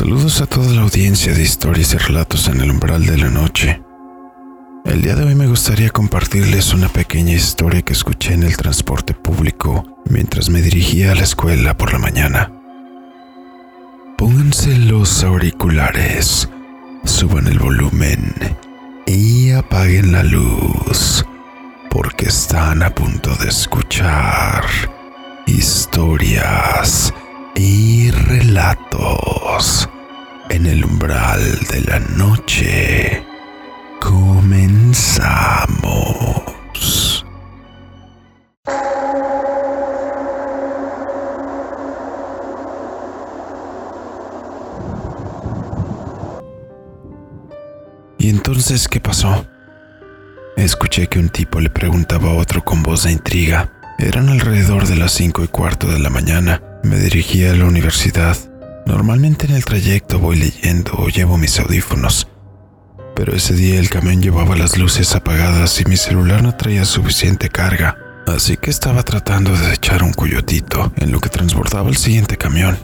Saludos a toda la audiencia de historias y relatos en el umbral de la noche. El día de hoy me gustaría compartirles una pequeña historia que escuché en el transporte público mientras me dirigía a la escuela por la mañana. Pónganse los auriculares, suban el volumen y apaguen la luz, porque están a punto de escuchar historias y relatos en el umbral de la noche. Comenzamos. ¿Y entonces qué pasó? Escuché que un tipo le preguntaba a otro con voz de intriga. Eran alrededor de las cinco y cuarto de la mañana. Me dirigía a la universidad. Normalmente en el trayecto voy leyendo o llevo mis audífonos, pero ese día el camión llevaba las luces apagadas y mi celular no traía suficiente carga, así que estaba tratando de echar un cuyotito en lo que transbordaba el siguiente camión.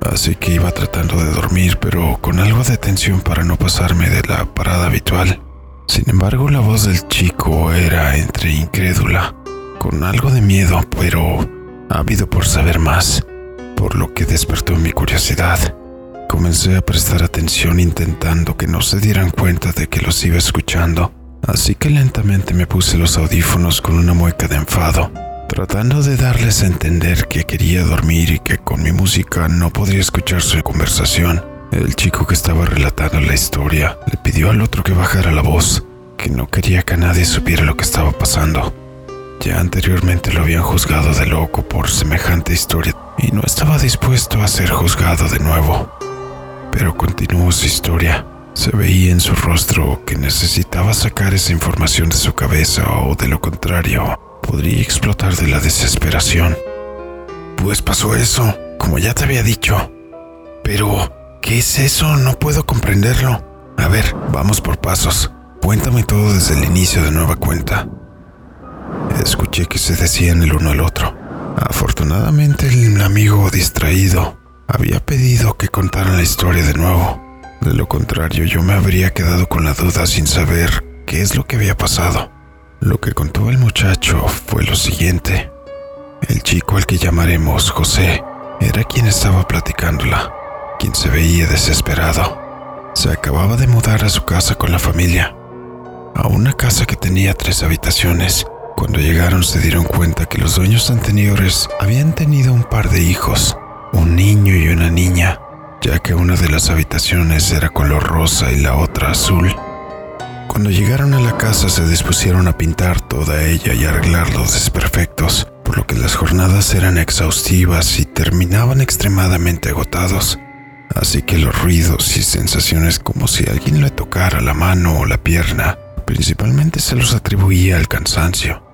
Así que iba tratando de dormir, pero con algo de tensión para no pasarme de la parada habitual. Sin embargo, la voz del chico era entre incrédula, con algo de miedo, pero ávido por saber más, por lo que despertó mi curiosidad. Comencé a prestar atención intentando que no se dieran cuenta de que los iba escuchando, así que lentamente me puse los audífonos con una mueca de enfado, tratando de darles a entender que quería dormir y que con mi música no podría escuchar su conversación. El chico que estaba relatando la historia le pidió al otro que bajara la voz, que no quería que nadie supiera lo que estaba pasando. Ya anteriormente lo habían juzgado de loco por semejante historia y no estaba dispuesto a ser juzgado de nuevo. Pero continuó su historia. Se veía en su rostro que necesitaba sacar esa información de su cabeza o de lo contrario, podría explotar de la desesperación. Pues pasó eso, como ya te había dicho. Pero, ¿qué es eso? No puedo comprenderlo. A ver, vamos por pasos. Cuéntame todo desde el inicio de nueva cuenta. Escuché que se decían el uno al otro. Afortunadamente el amigo distraído había pedido que contaran la historia de nuevo. De lo contrario, yo me habría quedado con la duda sin saber qué es lo que había pasado. Lo que contó el muchacho fue lo siguiente. El chico al que llamaremos José era quien estaba platicándola, quien se veía desesperado. Se acababa de mudar a su casa con la familia, a una casa que tenía tres habitaciones cuando llegaron se dieron cuenta que los dueños anteriores habían tenido un par de hijos, un niño y una niña, ya que una de las habitaciones era color rosa y la otra azul. Cuando llegaron a la casa se dispusieron a pintar toda ella y arreglar los desperfectos, por lo que las jornadas eran exhaustivas y terminaban extremadamente agotados. Así que los ruidos y sensaciones como si alguien le tocara la mano o la pierna, principalmente se los atribuía al cansancio.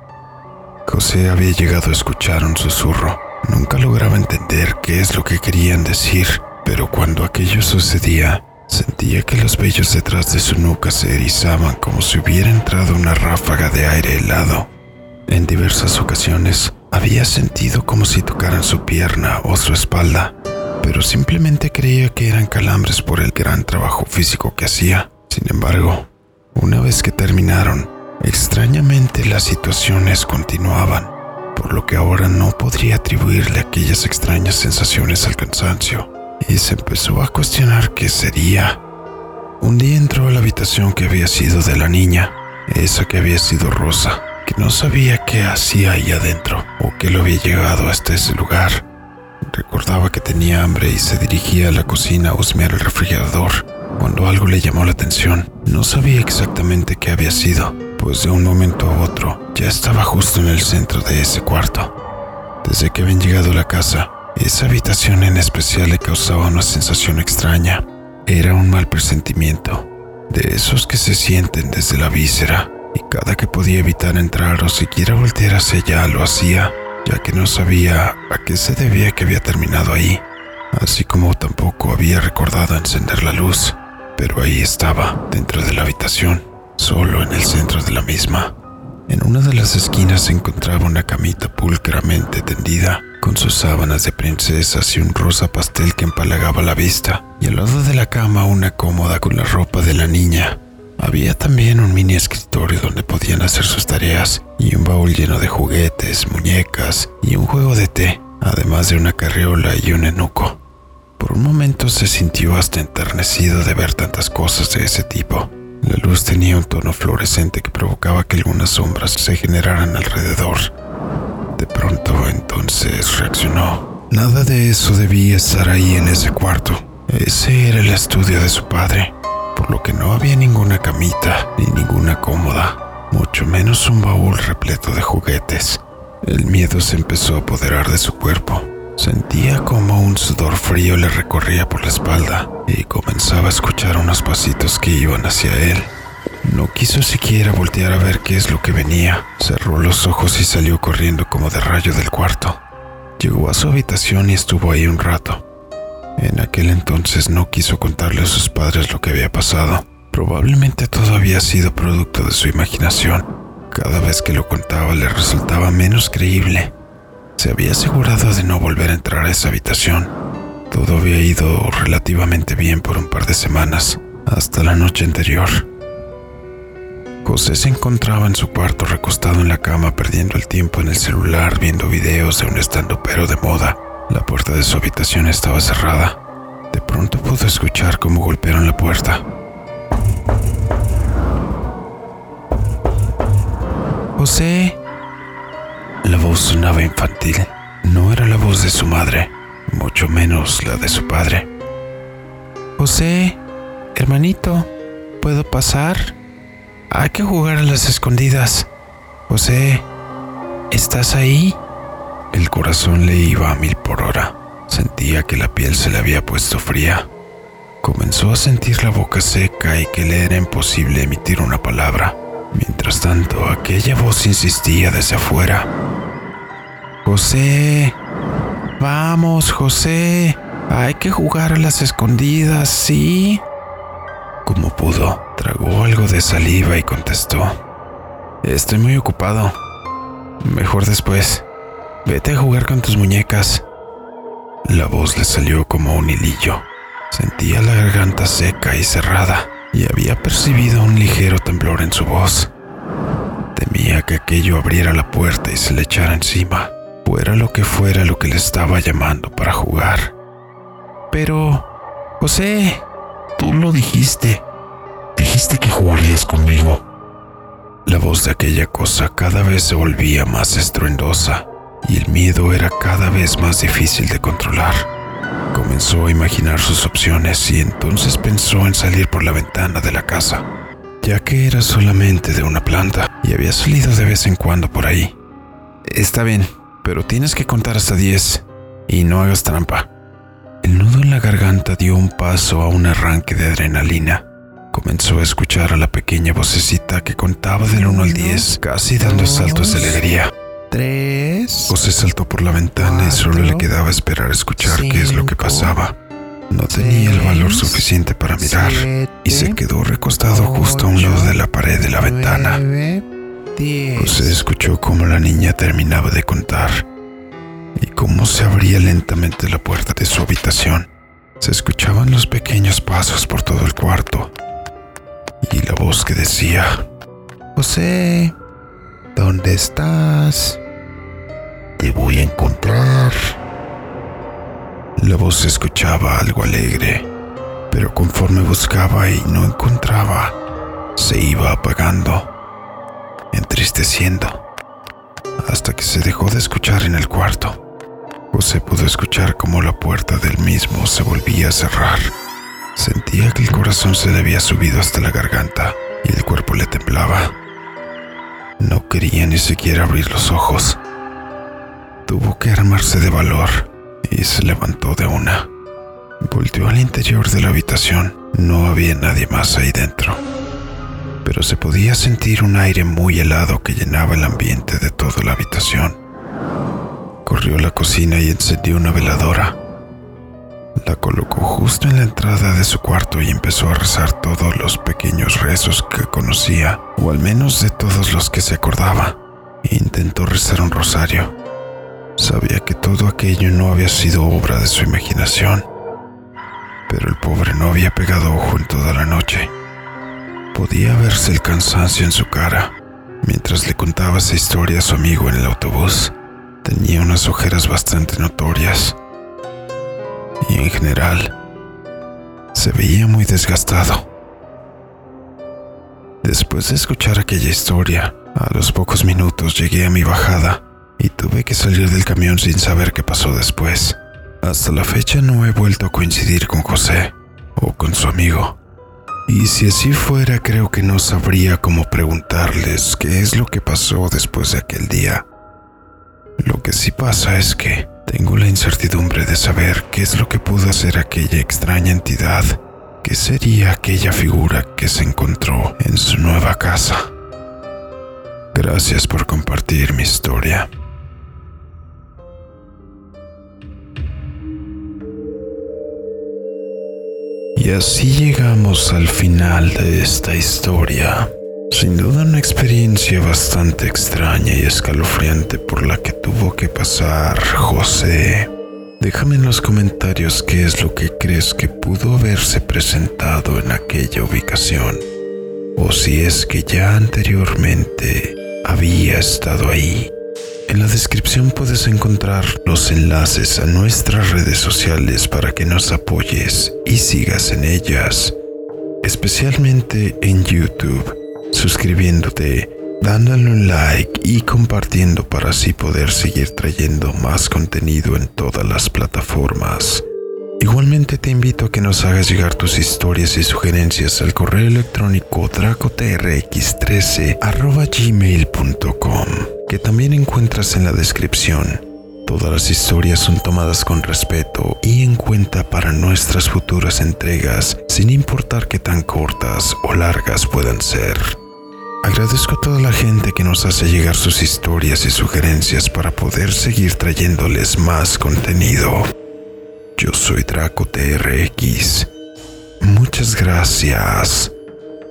José había llegado a escuchar un susurro. Nunca lograba entender qué es lo que querían decir, pero cuando aquello sucedía, sentía que los vellos detrás de su nuca se erizaban como si hubiera entrado una ráfaga de aire helado. En diversas ocasiones había sentido como si tocaran su pierna o su espalda, pero simplemente creía que eran calambres por el gran trabajo físico que hacía. Sin embargo, una vez que terminaron, Extrañamente las situaciones continuaban, por lo que ahora no podría atribuirle aquellas extrañas sensaciones al cansancio, y se empezó a cuestionar qué sería. Un día entró a la habitación que había sido de la niña, esa que había sido Rosa, que no sabía qué hacía ahí adentro o qué lo había llegado hasta ese lugar. Recordaba que tenía hambre y se dirigía a la cocina a husmear el refrigerador cuando algo le llamó la atención. No sabía exactamente qué había sido, pues de un momento a otro ya estaba justo en el centro de ese cuarto. Desde que habían llegado a la casa, esa habitación en especial le causaba una sensación extraña. Era un mal presentimiento, de esos que se sienten desde la víscera, y cada que podía evitar entrar o siquiera voltear hacia allá lo hacía, ya que no sabía a qué se debía que había terminado ahí, así como tampoco había recordado encender la luz, pero ahí estaba, dentro de la habitación, solo en el centro de la misma. En una de las esquinas se encontraba una camita pulcramente tendida, con sus sábanas de princesas y un rosa pastel que empalagaba la vista, y al lado de la cama una cómoda con la ropa de la niña. Había también un mini escritorio donde podían hacer sus tareas, y un baúl lleno de juguetes, muñecas y un juego de té, además de una carriola y un enuco. Por un momento se sintió hasta enternecido de ver tantas cosas de ese tipo. La luz tenía un tono fluorescente que provocaba que algunas sombras se generaran alrededor. De pronto entonces reaccionó. Nada de eso debía estar ahí en ese cuarto. Ese era el estudio de su padre, por lo que no había ninguna camita ni ninguna cómoda, mucho menos un baúl repleto de juguetes. El miedo se empezó a apoderar de su cuerpo. Sentía como un sudor frío le recorría por la espalda y comenzaba a escuchar unos pasitos que iban hacia él. No quiso siquiera voltear a ver qué es lo que venía. Cerró los ojos y salió corriendo como de rayo del cuarto. Llegó a su habitación y estuvo ahí un rato. En aquel entonces no quiso contarle a sus padres lo que había pasado. Probablemente todo había sido producto de su imaginación. Cada vez que lo contaba le resultaba menos creíble. Se había asegurado de no volver a entrar a esa habitación. Todo había ido relativamente bien por un par de semanas, hasta la noche anterior. José se encontraba en su cuarto recostado en la cama perdiendo el tiempo en el celular viendo videos de un estandopero de moda. La puerta de su habitación estaba cerrada. De pronto pudo escuchar cómo golpearon la puerta. José, la voz sonaba infantil. No era la voz de su madre, mucho menos la de su padre. José, hermanito, ¿puedo pasar? Hay que jugar a las escondidas. José, ¿estás ahí? El corazón le iba a mil por hora. Sentía que la piel se le había puesto fría. Comenzó a sentir la boca seca y que le era imposible emitir una palabra. Mientras tanto, aquella voz insistía desde afuera. José, vamos, José, hay que jugar a las escondidas, ¿sí? Como pudo, tragó algo de saliva y contestó. Estoy muy ocupado. Mejor después. Vete a jugar con tus muñecas. La voz le salió como un hilillo. Sentía la garganta seca y cerrada y había percibido un ligero temblor en su voz. Temía que aquello abriera la puerta y se le echara encima, fuera lo que fuera lo que le estaba llamando para jugar. Pero, José, tú lo dijiste. Dijiste que jugarías conmigo. La voz de aquella cosa cada vez se volvía más estruendosa y el miedo era cada vez más difícil de controlar. Comenzó a imaginar sus opciones y entonces pensó en salir por la ventana de la casa, ya que era solamente de una planta y había salido de vez en cuando por ahí. Está bien, pero tienes que contar hasta 10 y no hagas trampa. El nudo en la garganta dio un paso a un arranque de adrenalina. Comenzó a escuchar a la pequeña vocecita que contaba del 1 al 10, casi dando saltos de alegría tres. José saltó por la ventana y solo le quedaba esperar a escuchar qué es lo que pasaba. No tenía el valor suficiente para mirar y se quedó recostado justo a un lado de la pared de la ventana. José escuchó cómo la niña terminaba de contar y cómo se abría lentamente la puerta de su habitación. Se escuchaban los pequeños pasos por todo el cuarto y la voz que decía, José, ¿dónde estás? Te voy a encontrar. La voz escuchaba algo alegre, pero conforme buscaba y no encontraba, se iba apagando, entristeciendo, hasta que se dejó de escuchar en el cuarto. José pudo escuchar cómo la puerta del mismo se volvía a cerrar. Sentía que el corazón se le había subido hasta la garganta y el cuerpo le temblaba. No quería ni siquiera abrir los ojos. Tuvo que armarse de valor y se levantó de una. Volteó al interior de la habitación. No había nadie más ahí dentro. Pero se podía sentir un aire muy helado que llenaba el ambiente de toda la habitación. Corrió a la cocina y encendió una veladora. La colocó justo en la entrada de su cuarto y empezó a rezar todos los pequeños rezos que conocía, o al menos de todos los que se acordaba. Intentó rezar un rosario. Sabía que todo aquello no había sido obra de su imaginación, pero el pobre no había pegado ojo en toda la noche. Podía verse el cansancio en su cara mientras le contaba esa historia a su amigo en el autobús. Tenía unas ojeras bastante notorias y en general se veía muy desgastado. Después de escuchar aquella historia, a los pocos minutos llegué a mi bajada y tuve que salir del camión sin saber qué pasó después. Hasta la fecha no he vuelto a coincidir con José o con su amigo. Y si así fuera, creo que no sabría cómo preguntarles qué es lo que pasó después de aquel día. Lo que sí pasa es que tengo la incertidumbre de saber qué es lo que pudo hacer aquella extraña entidad, qué sería aquella figura que se encontró en su nueva casa. Gracias por compartir mi historia. Y así llegamos al final de esta historia. Sin duda una experiencia bastante extraña y escalofriante por la que tuvo que pasar José. Déjame en los comentarios qué es lo que crees que pudo haberse presentado en aquella ubicación. O si es que ya anteriormente había estado ahí. En la descripción puedes encontrar los enlaces a nuestras redes sociales para que nos apoyes y sigas en ellas, especialmente en YouTube, suscribiéndote, dándole un like y compartiendo para así poder seguir trayendo más contenido en todas las plataformas. Igualmente te invito a que nos hagas llegar tus historias y sugerencias al correo electrónico dracotrx13 gmail.com que también encuentras en la descripción. Todas las historias son tomadas con respeto y en cuenta para nuestras futuras entregas, sin importar qué tan cortas o largas puedan ser. Agradezco a toda la gente que nos hace llegar sus historias y sugerencias para poder seguir trayéndoles más contenido. Yo soy Draco TRX. Muchas gracias.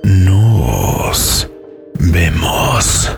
Nos vemos.